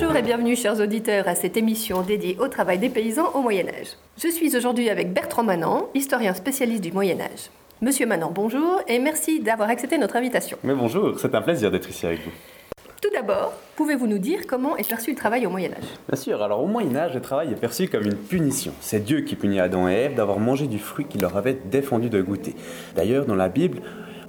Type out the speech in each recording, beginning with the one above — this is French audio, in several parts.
Bonjour et bienvenue chers auditeurs à cette émission dédiée au travail des paysans au Moyen Âge. Je suis aujourd'hui avec Bertrand Manan, historien spécialiste du Moyen Âge. Monsieur Manan, bonjour et merci d'avoir accepté notre invitation. Mais bonjour, c'est un plaisir d'être ici avec vous. Tout d'abord, pouvez-vous nous dire comment est perçu le travail au Moyen Âge Bien sûr, alors au Moyen Âge, le travail est perçu comme une punition. C'est Dieu qui punit Adam et Ève d'avoir mangé du fruit qu'il leur avait défendu de goûter. D'ailleurs, dans la Bible,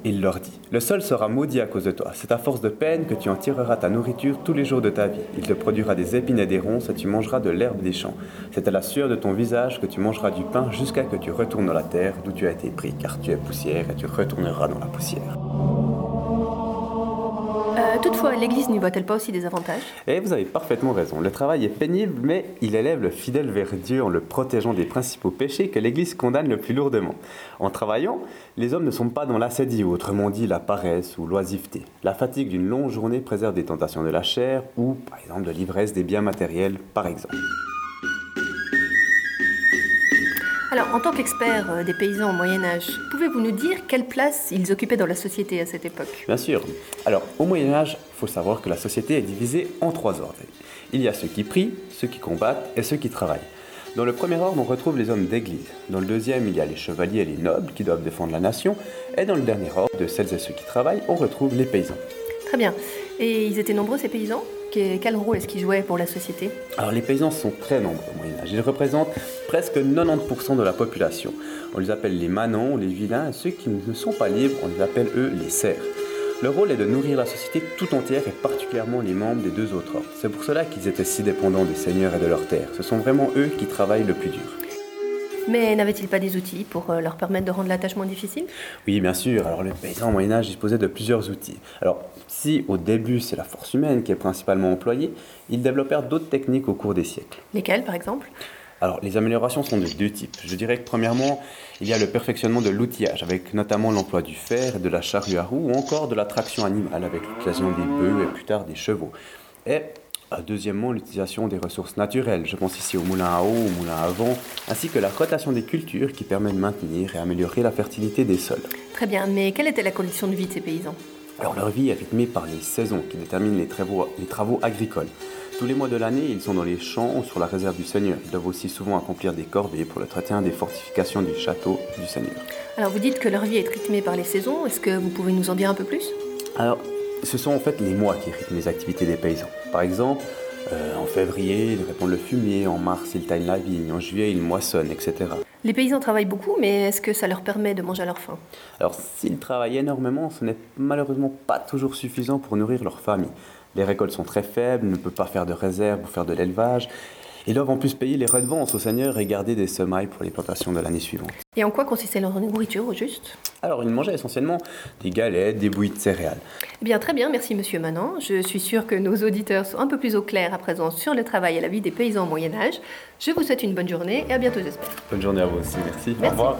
il leur dit Le sol sera maudit à cause de toi. C'est à force de peine que tu en tireras ta nourriture tous les jours de ta vie. Il te produira des épines et des ronces et tu mangeras de l'herbe des champs. C'est à la sueur de ton visage que tu mangeras du pain jusqu'à que tu retournes dans la terre d'où tu as été pris, car tu es poussière et tu retourneras dans la poussière. Toutefois, l'Église n'y voit-elle pas aussi des avantages? Et vous avez parfaitement raison. Le travail est pénible, mais il élève le fidèle vers Dieu en le protégeant des principaux péchés que l'Église condamne le plus lourdement. En travaillant, les hommes ne sont pas dans l'assédie, ou autrement dit la paresse ou l'oisiveté. La fatigue d'une longue journée préserve des tentations de la chair, ou par exemple de l'ivresse des biens matériels, par exemple. Alors, en tant qu'expert euh, des paysans au Moyen Âge, pouvez-vous nous dire quelle place ils occupaient dans la société à cette époque? Bien sûr. Alors, au Moyen Âge, il faut savoir que la société est divisée en trois ordres. Il y a ceux qui prient, ceux qui combattent et ceux qui travaillent. Dans le premier ordre, on retrouve les hommes d'église. Dans le deuxième, il y a les chevaliers et les nobles qui doivent défendre la nation. Et dans le dernier ordre, de celles et ceux qui travaillent, on retrouve les paysans. Très bien. Et ils étaient nombreux ces paysans quel rôle est-ce qu'ils jouaient pour la société Alors les paysans sont très nombreux au Moyen Âge. Ils représentent presque 90% de la population. On les appelle les manants, les vilains, et ceux qui ne sont pas libres, on les appelle eux les serfs. Leur rôle est de nourrir la société tout entière et particulièrement les membres des deux autres ordres. C'est pour cela qu'ils étaient si dépendants des seigneurs et de leurs terres. Ce sont vraiment eux qui travaillent le plus dur. Mais n'avait-il pas des outils pour euh, leur permettre de rendre l'attachement difficile? Oui, bien sûr. Alors, le paysan au Moyen-Âge disposait de plusieurs outils. Alors, si au début c'est la force humaine qui est principalement employée, ils développèrent d'autres techniques au cours des siècles. Lesquelles, par exemple? Alors, les améliorations sont de deux types. Je dirais que premièrement, il y a le perfectionnement de l'outillage, avec notamment l'emploi du fer et de la charrue à roues, ou encore de la traction animale, avec l'utilisation des bœufs et plus tard des chevaux. Et Deuxièmement, l'utilisation des ressources naturelles. Je pense ici au moulin à eau, au moulin à vent, ainsi que la rotation des cultures qui permet de maintenir et améliorer la fertilité des sols. Très bien, mais quelle était la condition de vie de ces paysans? Alors leur vie est rythmée par les saisons qui déterminent les travaux, les travaux agricoles. Tous les mois de l'année, ils sont dans les champs ou sur la réserve du Seigneur. Ils doivent aussi souvent accomplir des corvées pour le traitement des fortifications du château du Seigneur. Alors vous dites que leur vie est rythmée par les saisons. Est-ce que vous pouvez nous en dire un peu plus? Alors ce sont en fait les mois qui rythment les activités des paysans. Par exemple, euh, en février, ils répandent le fumier, en mars, ils taillent la vigne, en juillet, ils moissonnent, etc. Les paysans travaillent beaucoup, mais est-ce que ça leur permet de manger à leur faim? Alors, s'ils travaillent énormément, ce n'est malheureusement pas toujours suffisant pour nourrir leur famille. Les récoltes sont très faibles, ne peuvent pas faire de réserve ou faire de l'élevage, ils doivent en plus payer les redevances au Seigneur et garder des semailles pour les plantations de l'année suivante. Et en quoi consistait leur nourriture au juste? Alors, ils mangeaient essentiellement des galettes, des bouillies de céréales. Eh bien, très bien, merci Monsieur Manan. Je suis sûre que nos auditeurs sont un peu plus au clair à présent sur le travail et la vie des paysans au Moyen-Âge. Je vous souhaite une bonne journée et à bientôt, j'espère. Bonne journée à vous aussi, merci. merci. Au revoir.